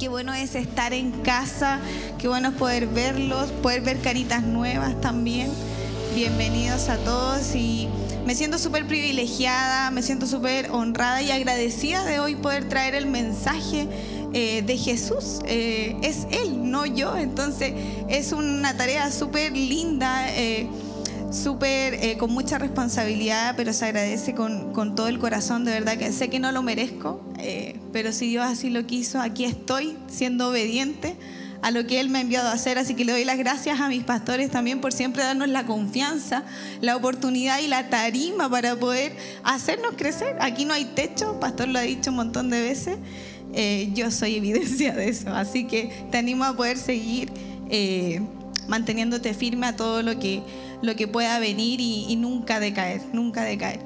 Qué bueno es estar en casa, qué bueno es poder verlos, poder ver caritas nuevas también. Bienvenidos a todos y me siento súper privilegiada, me siento súper honrada y agradecida de hoy poder traer el mensaje eh, de Jesús. Eh, es Él, no yo. Entonces es una tarea súper linda. Eh, súper eh, con mucha responsabilidad, pero se agradece con, con, todo el corazón, de verdad que sé que no lo merezco, eh, pero si Dios así lo quiso, aquí estoy siendo obediente a lo que Él me ha enviado a hacer, así que le doy las gracias a mis pastores también por siempre darnos la confianza, la oportunidad y la tarima para poder hacernos crecer. Aquí no hay techo, pastor lo ha dicho un montón de veces, eh, yo soy evidencia de eso, así que te animo a poder seguir manteniéndote firme a todo lo que lo que pueda venir y, nunca decaer, nunca decaer.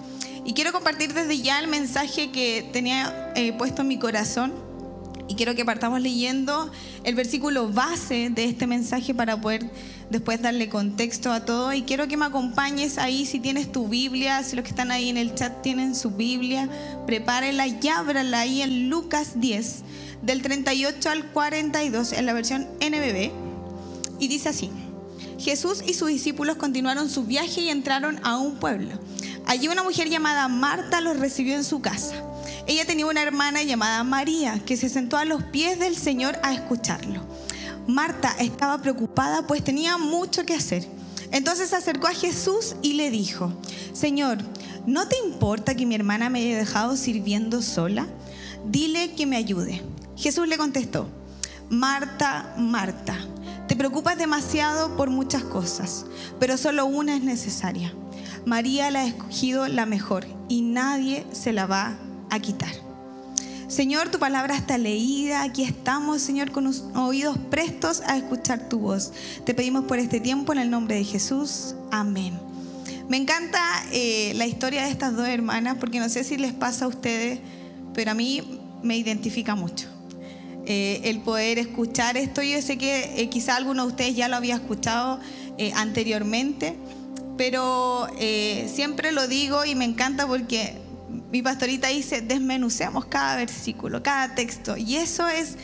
Y quiero compartir desde ya el mensaje que tenía eh, puesto en mi corazón y quiero que partamos leyendo el versículo base de este mensaje para poder después darle contexto a todo. Y quiero que me acompañes ahí si tienes tu Biblia, si los que están ahí en el chat tienen su Biblia, prepárenla y ábrala ahí en Lucas 10, del 38 al 42, en la versión NBB. Y dice así. Jesús y sus discípulos continuaron su viaje y entraron a un pueblo. Allí una mujer llamada Marta los recibió en su casa. Ella tenía una hermana llamada María que se sentó a los pies del Señor a escucharlo. Marta estaba preocupada pues tenía mucho que hacer. Entonces se acercó a Jesús y le dijo, Señor, ¿no te importa que mi hermana me haya dejado sirviendo sola? Dile que me ayude. Jesús le contestó, Marta, Marta te preocupas demasiado por muchas cosas, pero solo una es necesaria. María la ha escogido la mejor y nadie se la va a quitar. Señor, tu palabra está leída. Aquí estamos, Señor, con oídos prestos a escuchar tu voz. Te pedimos por este tiempo en el nombre de Jesús. Amén. Me encanta eh, la historia de estas dos hermanas porque no sé si les pasa a ustedes, pero a mí me identifica mucho. Eh, el poder escuchar esto. Yo sé que eh, quizá alguno de ustedes ya lo había escuchado eh, anteriormente, pero siempre lo digo y me encanta porque mi pastorita dice, desmenuceamos cada versículo, cada texto. Y eso es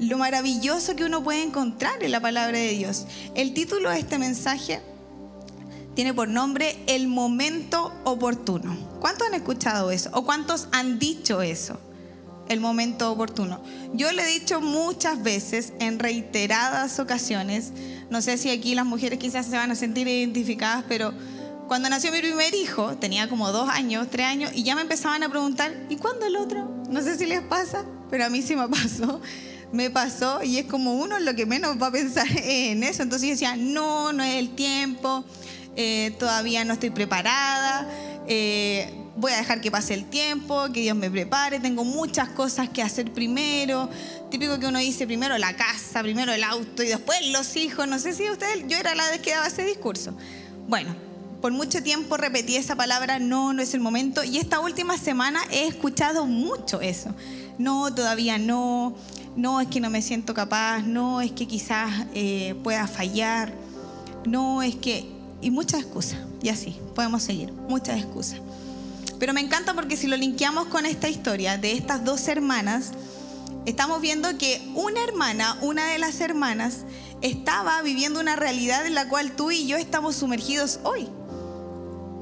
lo maravilloso que uno puede encontrar en la palabra de Dios. El título de este mensaje tiene por nombre El momento oportuno. ¿Cuántos han escuchado eso? ¿O cuántos han dicho eso? El momento oportuno. Yo le he dicho muchas veces, en reiteradas ocasiones, no sé si aquí las mujeres quizás se van a sentir identificadas, pero cuando nació mi primer hijo, tenía como dos años, tres años, y ya me empezaban a preguntar, ¿y cuándo el otro? No sé si les pasa, pero a mí sí me pasó. Me pasó y es como uno lo que menos va a pensar en eso. Entonces yo decía, no, no es el tiempo, eh, todavía no estoy preparada. Eh, voy a dejar que pase el tiempo, que Dios me prepare, tengo muchas cosas que hacer primero. Típico que uno dice primero la casa, primero el auto y después los hijos. No sé si usted, yo era la vez que daba ese discurso. Bueno, por mucho tiempo repetí esa palabra, no, no es el momento. Y esta última semana he escuchado mucho eso. No, todavía no, no es que no me siento capaz, no es que quizás eh, pueda fallar, no es que... Y muchas excusas, y así, podemos seguir, muchas excusas. Pero me encanta porque si lo linkeamos con esta historia de estas dos hermanas, estamos viendo que una hermana, una de las hermanas, estaba viviendo una realidad en la cual tú y yo estamos sumergidos hoy.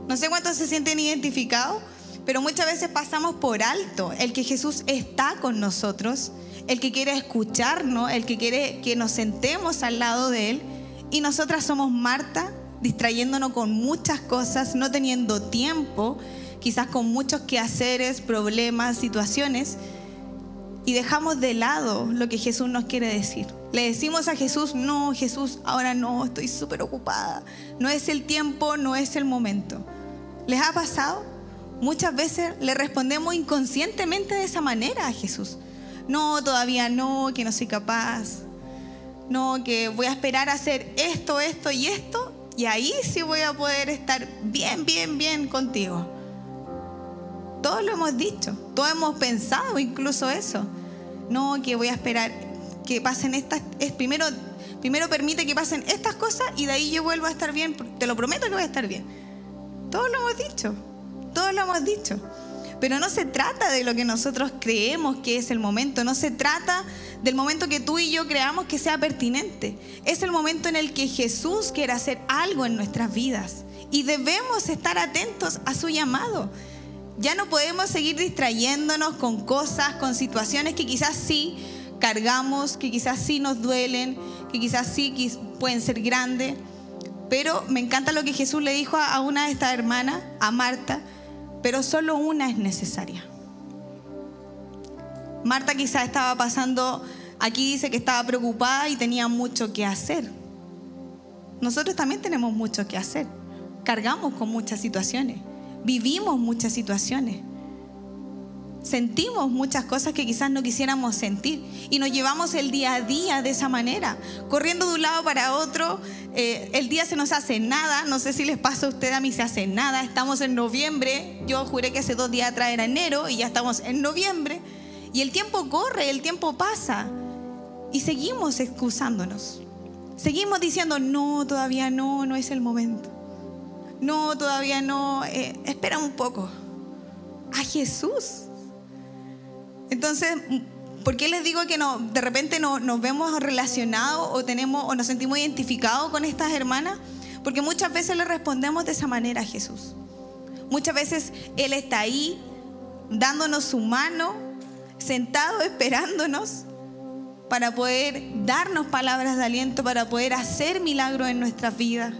No sé cuántos se sienten identificados, pero muchas veces pasamos por alto el que Jesús está con nosotros, el que quiere escucharnos, el que quiere que nos sentemos al lado de Él. Y nosotras somos Marta, distrayéndonos con muchas cosas, no teniendo tiempo, quizás con muchos quehaceres, problemas, situaciones, y dejamos de lado lo que Jesús nos quiere decir. Le decimos a Jesús, no, Jesús, ahora no, estoy súper ocupada. No es el tiempo, no es el momento. ¿Les ha pasado? Muchas veces le respondemos inconscientemente de esa manera a Jesús. No, todavía no, que no soy capaz. No, que voy a esperar a hacer esto, esto y esto. Y ahí sí voy a poder estar bien, bien, bien contigo. Todos lo hemos dicho, todos hemos pensado incluso eso. No, que voy a esperar que pasen estas, es primero, primero permite que pasen estas cosas y de ahí yo vuelvo a estar bien, te lo prometo que voy a estar bien. Todos lo hemos dicho, todos lo hemos dicho. Pero no se trata de lo que nosotros creemos que es el momento, no se trata del momento que tú y yo creamos que sea pertinente. Es el momento en el que Jesús quiere hacer algo en nuestras vidas y debemos estar atentos a su llamado. Ya no podemos seguir distrayéndonos con cosas, con situaciones que quizás sí cargamos, que quizás sí nos duelen, que quizás sí pueden ser grandes. Pero me encanta lo que Jesús le dijo a una de estas hermanas, a Marta, pero solo una es necesaria. Marta quizás estaba pasando, aquí dice que estaba preocupada y tenía mucho que hacer. Nosotros también tenemos mucho que hacer. Cargamos con muchas situaciones, vivimos muchas situaciones. Sentimos muchas cosas que quizás no quisiéramos sentir y nos llevamos el día a día de esa manera, corriendo de un lado para otro, eh, el día se nos hace nada, no sé si les pasa a usted, a mí se hace nada, estamos en noviembre, yo juré que hace dos días atrás era enero y ya estamos en noviembre y el tiempo corre, el tiempo pasa y seguimos excusándonos, seguimos diciendo, no, todavía no, no es el momento, no, todavía no, eh, espera un poco. A Jesús entonces, ¿por qué les digo que no, de repente no, nos vemos relacionados o, tenemos, o nos sentimos identificados con estas hermanas? Porque muchas veces le respondemos de esa manera a Jesús. Muchas veces Él está ahí dándonos su mano, sentado esperándonos para poder darnos palabras de aliento, para poder hacer milagros en nuestras vidas,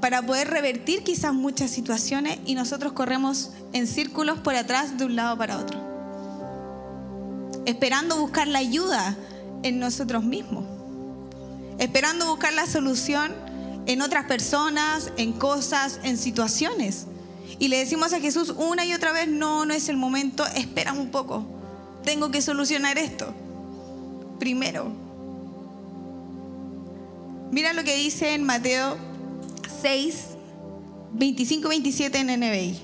para poder revertir quizás muchas situaciones y nosotros corremos en círculos por atrás de un lado para otro esperando buscar la ayuda en nosotros mismos, esperando buscar la solución en otras personas, en cosas, en situaciones. Y le decimos a Jesús una y otra vez, no, no es el momento, espera un poco, tengo que solucionar esto. Primero, mira lo que dice en Mateo 6, 25, 27 en.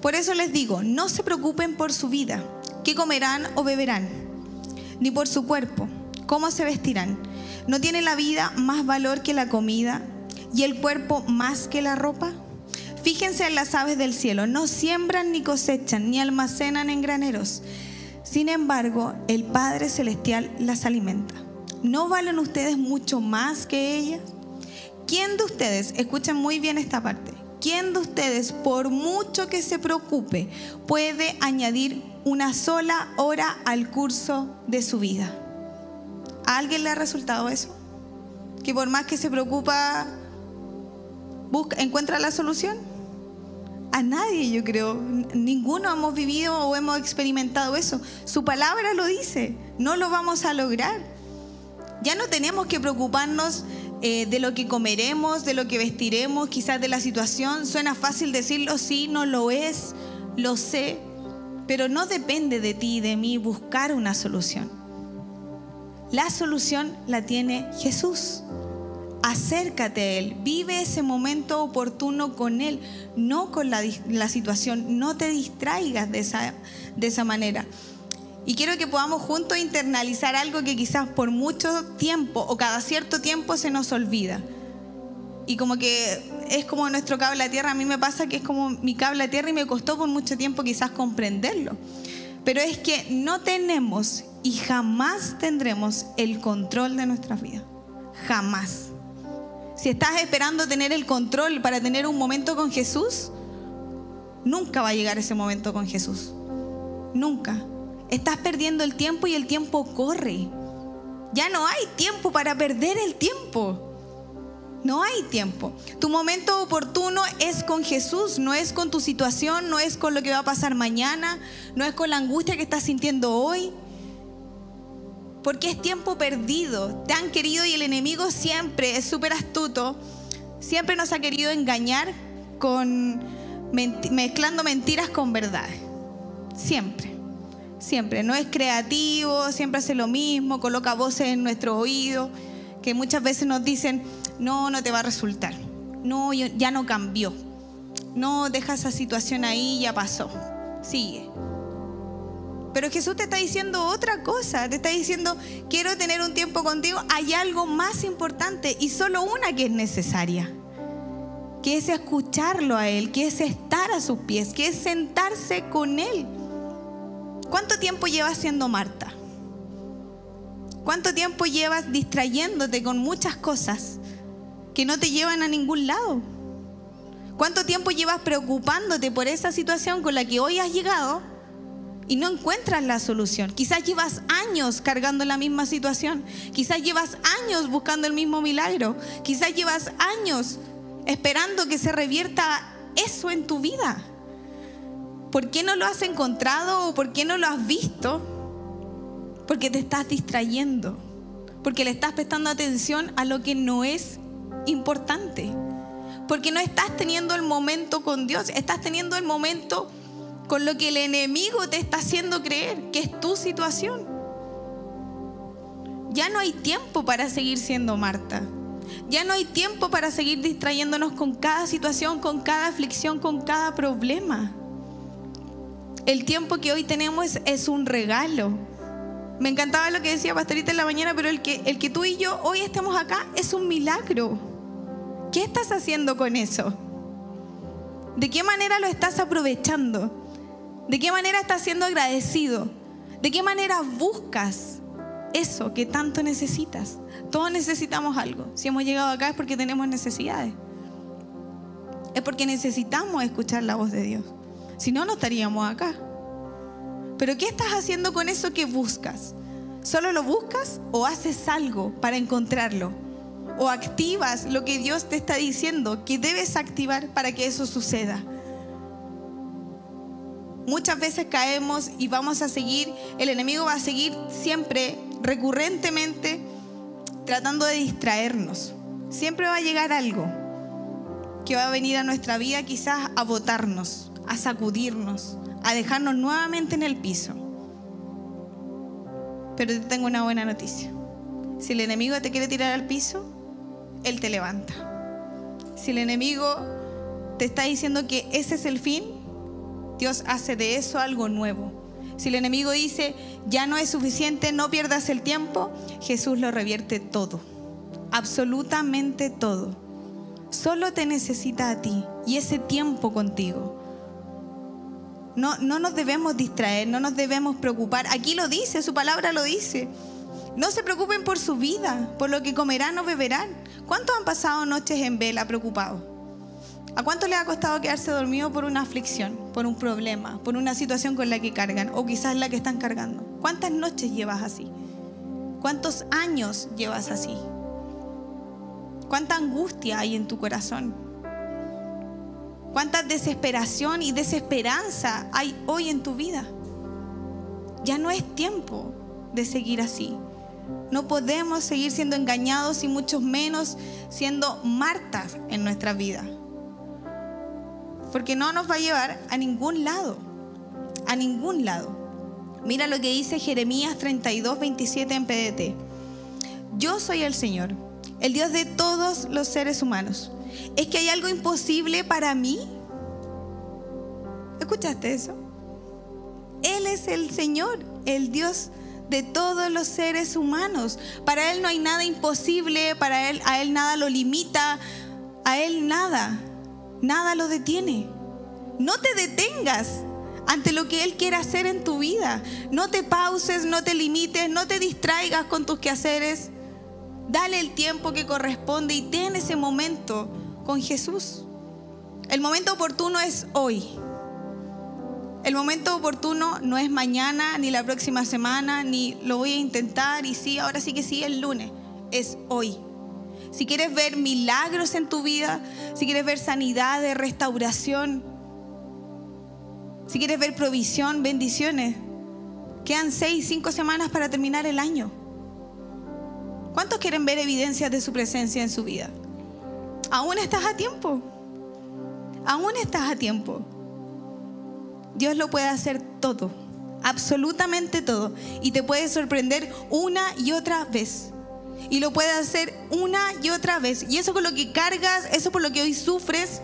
Por eso les digo, no se preocupen por su vida qué comerán o beberán, ni por su cuerpo, cómo se vestirán. ¿No tiene la vida más valor que la comida y el cuerpo más que la ropa? Fíjense en las aves del cielo, no siembran ni cosechan ni almacenan en graneros. Sin embargo, el Padre Celestial las alimenta. ¿No valen ustedes mucho más que ellas? ¿Quién de ustedes, escuchen muy bien esta parte, quién de ustedes, por mucho que se preocupe, puede añadir una sola hora al curso de su vida. ¿A alguien le ha resultado eso? Que por más que se preocupa, busca, encuentra la solución. A nadie, yo creo. Ninguno hemos vivido o hemos experimentado eso. Su palabra lo dice. No lo vamos a lograr. Ya no tenemos que preocuparnos eh, de lo que comeremos, de lo que vestiremos, quizás de la situación. Suena fácil decirlo, sí, no lo es, lo sé, pero no depende de ti y de mí buscar una solución. La solución la tiene Jesús. Acércate a Él, vive ese momento oportuno con Él, no con la, situación, no te distraigas de esa, de esa manera. Y quiero que podamos juntos internalizar algo que quizás por mucho tiempo o cada cierto tiempo se nos olvida. Y como que es como nuestro cable a tierra, a mí me pasa que es como mi cable a tierra y me costó por mucho tiempo quizás comprenderlo. Pero es que no tenemos y jamás tendremos el control de nuestras vidas. Jamás. Si estás esperando tener el control para tener un momento con Jesús, nunca va a llegar ese momento con Jesús. Nunca. Estás perdiendo el tiempo y el tiempo corre. Ya no hay tiempo para perder el tiempo. No hay tiempo. Tu momento oportuno es con Jesús, no es con tu situación, no es con lo que va a pasar mañana, no es con la angustia que estás sintiendo hoy. Porque es tiempo perdido. Te han querido y el enemigo siempre es súper astuto. Siempre nos ha querido engañar con mezclando mentiras con verdades. Siempre. Siempre. No es creativo, siempre hace lo mismo, coloca voces en nuestro oído que muchas veces nos dicen, no, no te va a resultar. No, ya no cambió. No, deja esa situación ahí, ya pasó. Sigue. Pero Jesús te está diciendo otra cosa. Te está diciendo, quiero tener un tiempo contigo. Hay algo más importante y solo una que es necesaria. que es escucharlo a Él, que es estar a sus pies, que es sentarse con Él. ¿Cuánto tiempo llevas siendo Marta? ¿Cuánto tiempo llevas distrayéndote con muchas cosas que no te llevan a ningún lado? ¿Cuánto tiempo llevas preocupándote por esa situación con la que hoy has llegado y no encuentras la solución? Quizás llevas años cargando la misma situación. Quizás llevas años buscando el mismo milagro. Quizás llevas años esperando que se revierta eso en tu vida. ¿Por qué no lo has encontrado o por qué no lo has visto? Porque te estás distrayendo, porque le estás prestando atención a lo que no es importante, porque no estás teniendo el momento con Dios, estás teniendo el momento con lo que el enemigo te está haciendo creer, que es tu situación. Ya no hay tiempo para seguir siendo Marta. Ya no hay tiempo para seguir distrayéndonos con cada situación, con cada aflicción, con cada problema. El tiempo que hoy tenemos es, un regalo. Me encantaba lo que decía Pastorita en la mañana, pero el que, el que tú y yo hoy estemos acá es un milagro. ¿Qué estás haciendo con eso? ¿De qué manera lo estás aprovechando? ¿De qué manera estás siendo agradecido? ¿De qué manera buscas eso que tanto necesitas? Todos necesitamos algo. Si hemos llegado acá es porque tenemos necesidades. Es porque necesitamos escuchar la voz de Dios. Si no, no estaríamos acá. Pero ¿qué estás haciendo con eso que buscas? ¿Solo lo buscas o haces algo para encontrarlo? ¿O activas lo que Dios te está diciendo que debes activar para que eso suceda? Muchas veces caemos y vamos a seguir, el enemigo va a seguir siempre, recurrentemente, tratando de distraernos. Siempre va a llegar algo que va a venir a nuestra vida quizás a botarnos, a sacudirnos, a dejarnos nuevamente en el piso. Pero te tengo una buena noticia. Si el enemigo te quiere tirar al piso, él te levanta. Si el enemigo te está diciendo que ese es el fin, Dios hace de eso algo nuevo. Si el enemigo dice, ya no es suficiente, no pierdas el tiempo, Jesús lo revierte todo, absolutamente todo. Solo te necesita a ti y ese tiempo contigo. No, no nos debemos distraer, no nos debemos preocupar. Aquí lo dice, su palabra lo dice. No se preocupen por su vida, por lo que comerán o beberán. ¿Cuántos han pasado noches en vela preocupados? ¿A cuánto le ha costado quedarse dormido por una aflicción, por un problema, por una situación con la que cargan o quizás la que están cargando? ¿Cuántas noches llevas así? ¿Cuántos años llevas así? ¿Cuánta angustia hay en tu corazón? ¿Cuánta desesperación y desesperanza hay hoy en tu vida? Ya no es tiempo de seguir así. No podemos seguir siendo engañados y mucho menos siendo martas en nuestra vida porque no nos va a llevar a ningún lado, a ningún lado. Mira lo que dice Jeremías 32, 27 en PDT. Yo soy el Señor, el Dios de todos los seres humanos. ¿Es que hay algo imposible para mí? ¿Escuchaste eso? Él es el Señor, el Dios de todos los seres humanos. Para Él no hay nada imposible, para Él, a Él nada lo limita, a Él nada nada lo detiene. No te detengas ante lo que Él quiere hacer en tu vida. No te pauses, no te limites, no te distraigas con tus quehaceres. Dale el tiempo que corresponde y ten ese momento con Jesús. El momento oportuno es hoy. El momento oportuno no es mañana, ni la próxima semana, ni lo voy a intentar y sí, ahora sí que sí, el lunes. Es hoy si quieres ver milagros en tu vida, si quieres ver sanidad, restauración, si quieres ver provisión, bendiciones, quedan seis, cinco semanas para terminar el año. ¿Cuántos quieren ver evidencias de su presencia en su vida? Aún estás a tiempo. Aún estás a tiempo. Dios lo puede hacer todo, absolutamente todo, y te puede sorprender una y otra vez y lo puede hacer una y otra vez. Y eso con lo que cargas, eso por lo que hoy sufres,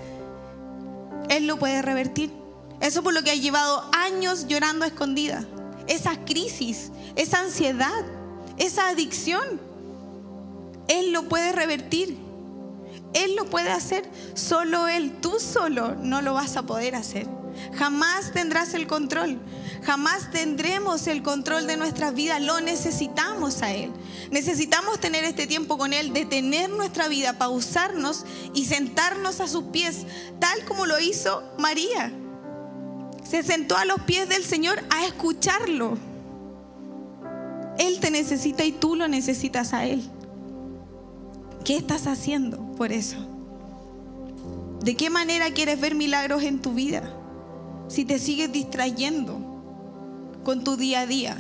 Él lo puede revertir. Eso por lo que has llevado años llorando a escondida. Esa crisis, esa ansiedad, esa adicción. Él lo puede revertir. Él lo puede hacer, solo Él, tú solo no lo vas a poder hacer. Jamás tendrás el control, jamás tendremos el control de nuestra vida, lo necesitamos a Él. Necesitamos tener este tiempo con Él, detener nuestra vida, pausarnos y sentarnos a sus pies, tal como lo hizo María. Se sentó a los pies del Señor a escucharlo. Él te necesita y tú lo necesitas a Él. ¿Qué estás haciendo por eso? ¿De qué manera quieres ver milagros en tu vida? Si te sigues distrayendo con tu día a día.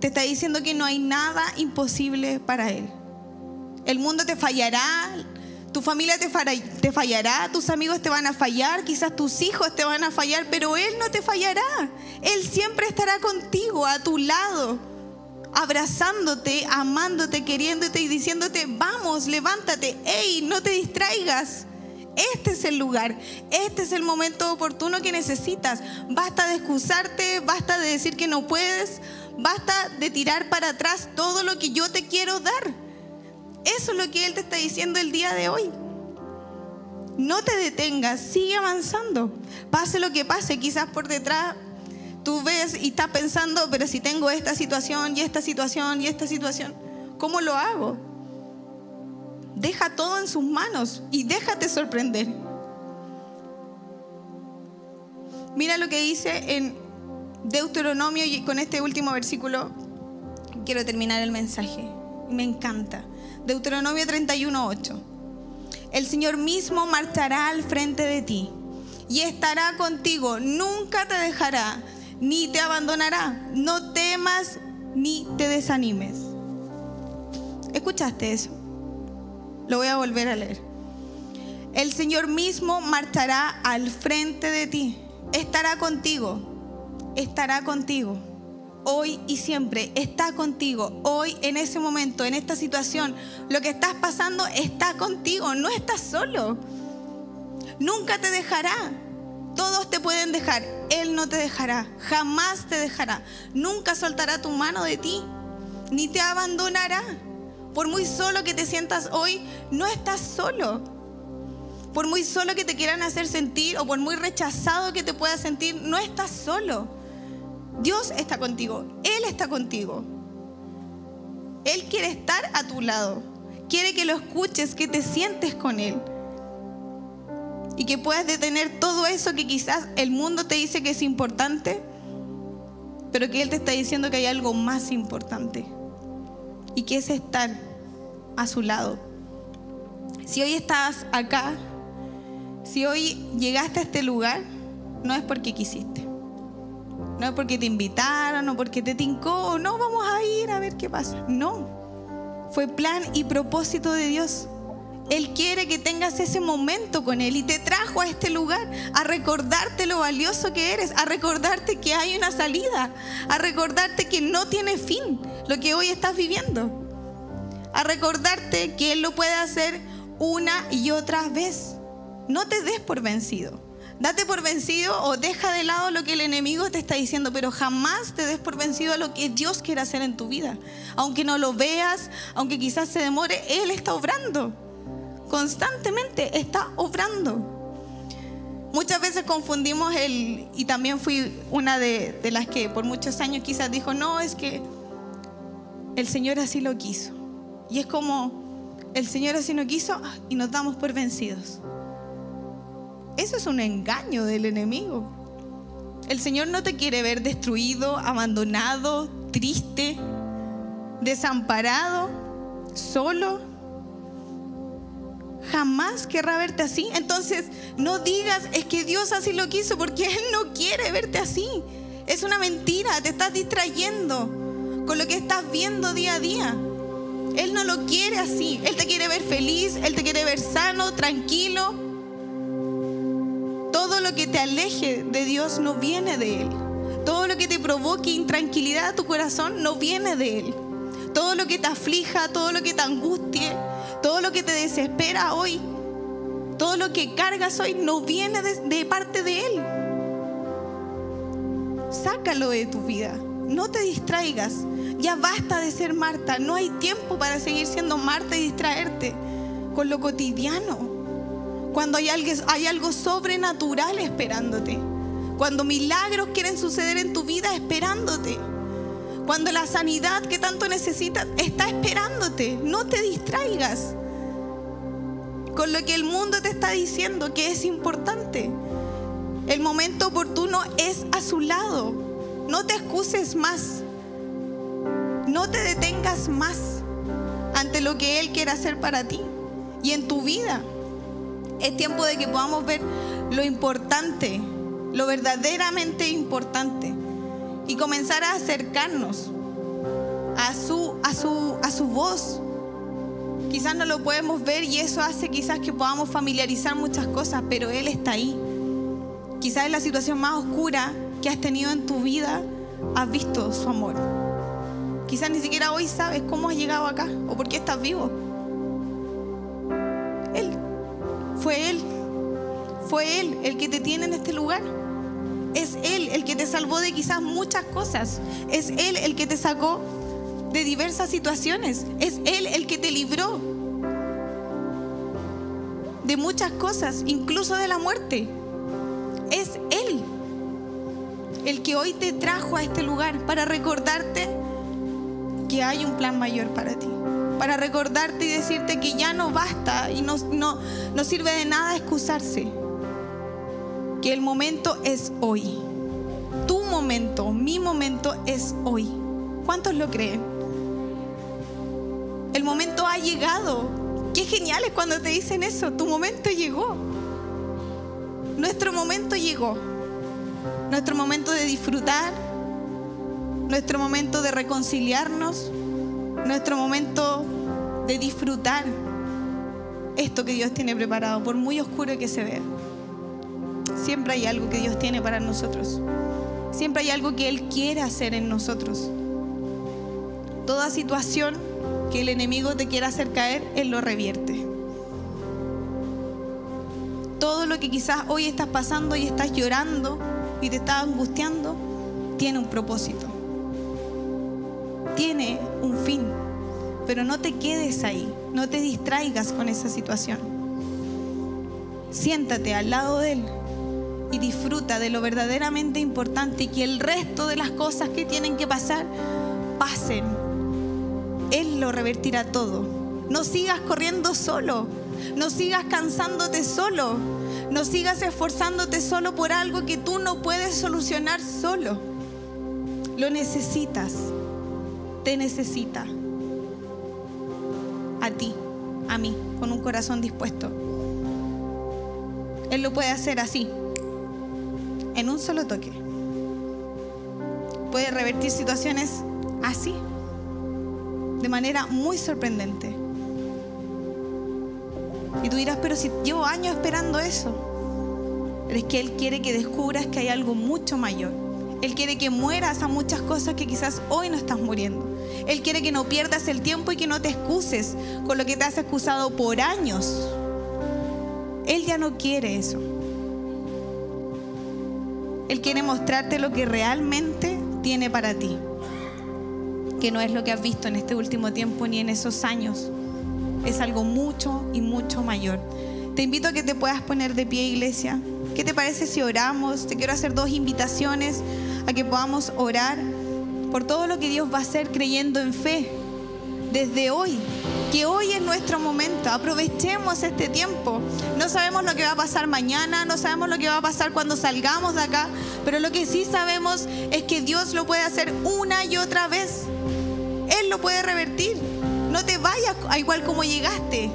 Te está diciendo que no hay nada imposible para Él. El mundo te fallará, tu familia te, te, fallará, tus amigos te van a fallar, quizás tus hijos te van a fallar, pero Él no te fallará. Él siempre estará contigo, a tu lado, abrazándote, amándote, queriéndote y diciéndote, vamos, levántate, hey, no te distraigas. Este es el lugar, este es el momento oportuno que necesitas. Basta de excusarte, basta de decir que no puedes, basta de tirar para atrás todo lo que yo te quiero dar. Eso es lo que Él te está diciendo el día de hoy. No te detengas, sigue avanzando. Pase lo que pase, quizás por detrás tú ves y estás pensando, pero si tengo esta situación y esta situación y esta situación, ¿cómo lo hago? Deja todo en sus manos y déjate sorprender. Mira lo que dice en Deuteronomio y con este último versículo quiero terminar el mensaje. Me encanta. Deuteronomio 31:8. El Señor mismo marchará al frente de ti y estará contigo, nunca te dejará ni te abandonará. No temas ni te desanimes. ¿Escuchaste eso? Lo voy a volver a leer. El Señor mismo marchará al frente de ti. Estará contigo. Estará contigo. Hoy y siempre está contigo. Hoy en ese momento, en esta situación, lo que estás pasando está contigo. No estás solo. Nunca te dejará. Todos te pueden dejar, Él no te dejará, jamás te dejará, nunca soltará tu mano de ti, ni te abandonará. Por muy solo que te sientas hoy, no estás solo. Por muy solo que te quieran hacer sentir o por muy rechazado que te puedas sentir, no estás solo. Dios está contigo, Él está contigo. Él quiere estar a tu lado, quiere que lo escuches, que te sientes con Él y que puedas detener todo eso que quizás el mundo te dice que es importante, pero que Él te está diciendo que hay algo más importante y que es estar a su lado. Si hoy estás acá, si hoy llegaste a este lugar, no es porque quisiste. No es porque te invitaron o porque te tincó, no, vamos a ir a ver qué pasa. No, fue plan y propósito de Dios. Él quiere que tengas ese momento con Él y te trajo a este lugar a recordarte lo valioso que eres, a recordarte que hay una salida, a recordarte que no tiene fin lo que hoy estás viviendo, a recordarte que Él lo puede hacer una y otra vez. No te des por vencido. Date por vencido o deja de lado lo que el enemigo te está diciendo, pero jamás te des por vencido a lo que Dios quiere hacer en tu vida. Aunque no lo veas, aunque quizás se demore, Él está obrando constantemente está obrando. Muchas veces confundimos el, y también fui una de, las que por muchos años quizás dijo, no, es que el Señor así lo quiso. Y es como, el Señor así lo quiso ah, y nos damos por vencidos. Eso es un engaño del enemigo. El Señor no te quiere ver destruido, abandonado, triste, desamparado, solo jamás querrá verte así. Entonces, no digas, es que Dios así lo quiso, porque Él no quiere verte así. Es una mentira, te estás distrayendo con lo que estás viendo día a día. Él no lo quiere así. Él te quiere ver feliz, Él te quiere ver sano, tranquilo. Todo lo que te aleje de Dios no viene de Él. Todo lo que te provoque intranquilidad a tu corazón no viene de Él. Todo lo que te aflija, todo lo que te angustie, todo lo que te desespera hoy, todo lo que cargas hoy no viene de, parte de Él. Sácalo de tu vida. No te distraigas. Ya basta de ser Marta. No hay tiempo para seguir siendo Marta y distraerte con lo cotidiano. Cuando hay algo, sobrenatural esperándote. Cuando milagros quieren suceder en tu vida esperándote. Cuando la sanidad que tanto necesitas está esperándote. No te distraigas con lo que el mundo te está diciendo que es importante. El momento oportuno es a su lado. No te excuses más. No te detengas más ante lo que Él quiere hacer para ti y en tu vida. Es tiempo de que podamos ver lo importante, lo verdaderamente importante y comenzar a acercarnos a su, a su, a su voz. Quizás no lo podemos ver y eso hace quizás que podamos familiarizar muchas cosas, pero Él está ahí. Quizás en la situación más oscura que has tenido en tu vida, has visto su amor. Quizás ni siquiera hoy sabes cómo has llegado acá o por qué estás vivo. Él, fue Él, fue Él el que te tiene en este lugar. Es Él el que te salvó de quizás muchas cosas. Es Él el que te sacó de diversas situaciones. Es Él el que te libró de muchas cosas, incluso de la muerte. Es Él el que hoy te trajo a este lugar para recordarte que hay un plan mayor para ti. Para recordarte y decirte que ya no basta y no, no, no sirve de nada excusarse. Que el momento es hoy. Tu momento, mi momento es hoy. ¿Cuántos lo creen? El momento ha llegado. Qué genial es cuando te dicen eso. Tu momento llegó. Nuestro momento llegó. Nuestro momento de disfrutar. Nuestro momento de reconciliarnos. Nuestro momento de disfrutar esto que Dios tiene preparado, por muy oscuro que se vea. Siempre hay algo que Dios tiene para nosotros. Siempre hay algo que Él quiere hacer en nosotros. Toda situación que el enemigo te quiera hacer caer, Él lo revierte. Todo lo que quizás hoy estás pasando y estás llorando y te estás angustiando, tiene un propósito. Tiene un fin. Pero no te quedes ahí, no te distraigas con esa situación. Siéntate al lado de Él y disfruta de lo verdaderamente importante y que el resto de las cosas que tienen que pasar pasen. Él lo revertirá todo. No sigas corriendo solo, no sigas cansándote solo, no sigas esforzándote solo por algo que tú no puedes solucionar solo. Lo necesitas, te necesita a ti, a mí, con un corazón dispuesto. Él lo puede hacer así, en un solo toque. Puede revertir situaciones así, de manera muy sorprendente. Y tú dirás, pero si llevo años esperando eso. Pero es que Él quiere que descubras que hay algo mucho mayor. Él quiere que mueras a muchas cosas que quizás hoy no estás muriendo. Él quiere que no pierdas el tiempo y que no te excuses con lo que te has excusado por años. Él ya no quiere eso. Él quiere mostrarte lo que realmente tiene para ti. Que no es lo que has visto en este último tiempo ni en esos años. Es algo mucho y mucho mayor. Te invito a que te puedas poner de pie, iglesia. ¿Qué te parece si oramos? Te quiero hacer dos invitaciones a que podamos orar por todo lo que Dios va a hacer creyendo en fe desde hoy. Que hoy es nuestro momento, aprovechemos este tiempo. No sabemos lo que va a pasar mañana, no sabemos lo que va a pasar cuando salgamos de acá, pero lo que sí sabemos es que Dios lo puede hacer una y otra vez. Él lo puede revertir. No te vayas a igual como llegaste.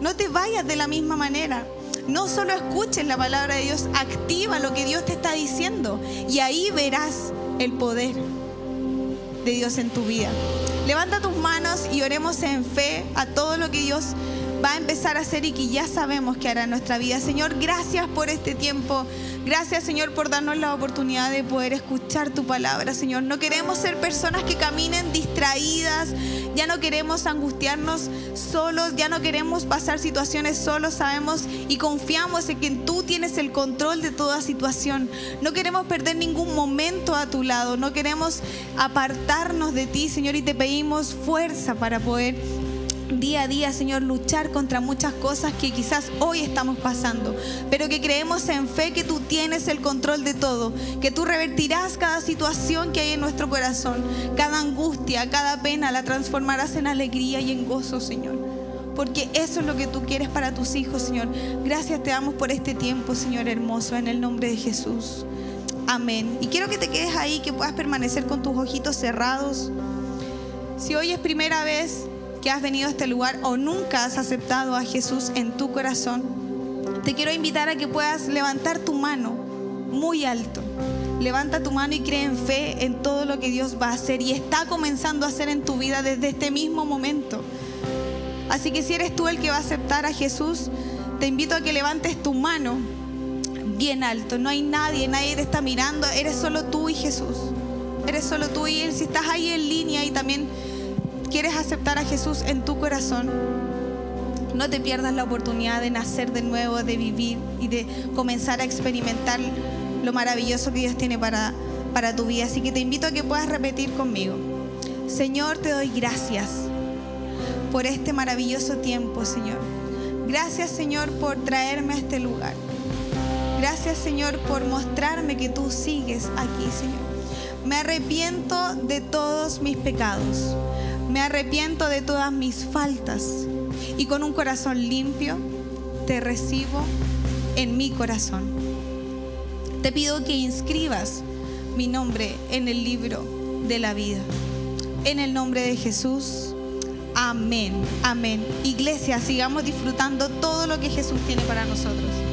No te vayas de la misma manera. No solo escuches la palabra de Dios, activa lo que Dios te está diciendo y ahí verás el poder de Dios en tu vida. Levanta tus manos y oremos en fe a todo lo que Dios va a empezar a hacer y que ya sabemos que hará en nuestra vida. Señor, gracias por este tiempo. Gracias, Señor, por darnos la oportunidad de poder escuchar tu palabra, Señor. No queremos ser personas que caminen distraídas, ya no queremos angustiarnos solos, ya no queremos pasar situaciones solos, sabemos y confiamos en que tú tienes el control de toda situación. No queremos perder ningún momento a tu lado, no queremos apartarnos de ti, Señor, y te pedimos fuerza para poder día a día, Señor, luchar contra muchas cosas que quizás hoy estamos pasando, pero que creemos en fe que tú tienes el control de todo, que tú revertirás cada situación que hay en nuestro corazón, cada angustia, cada pena, la transformarás en alegría y en gozo, Señor. Porque eso es lo que tú quieres para tus hijos, Señor. Gracias te damos por este tiempo, Señor hermoso, en el nombre de Jesús. Amén. Y quiero que te quedes ahí, que puedas permanecer con tus ojitos cerrados. Si hoy es primera vez que has venido a este lugar o nunca has aceptado a Jesús en tu corazón, te quiero invitar a que puedas levantar tu mano muy alto. Levanta tu mano y cree en fe en todo lo que Dios va a hacer y está comenzando a hacer en tu vida desde este mismo momento. Así que si eres tú el que va a aceptar a Jesús, te invito a que levantes tu mano bien alto. No hay nadie, nadie te está mirando, eres solo tú y Jesús. Eres solo tú y Él. Si estás ahí en línea y también quieres aceptar a Jesús en tu corazón, no te pierdas la oportunidad de nacer de nuevo, de vivir y de comenzar a experimentar lo maravilloso que Dios tiene para, para tu vida. Así que te invito a que puedas repetir conmigo. Señor, te doy gracias por este maravilloso tiempo, Señor. Gracias, Señor, por traerme a este lugar. Gracias, Señor, por mostrarme que tú sigues aquí, Señor. Me arrepiento de todos mis pecados. Me arrepiento de todas mis faltas y con un corazón limpio te recibo en mi corazón. Te pido que inscribas mi nombre en el libro de la vida. En el nombre de Jesús. Amén. Amén. Iglesia, sigamos disfrutando todo lo que Jesús tiene para nosotros.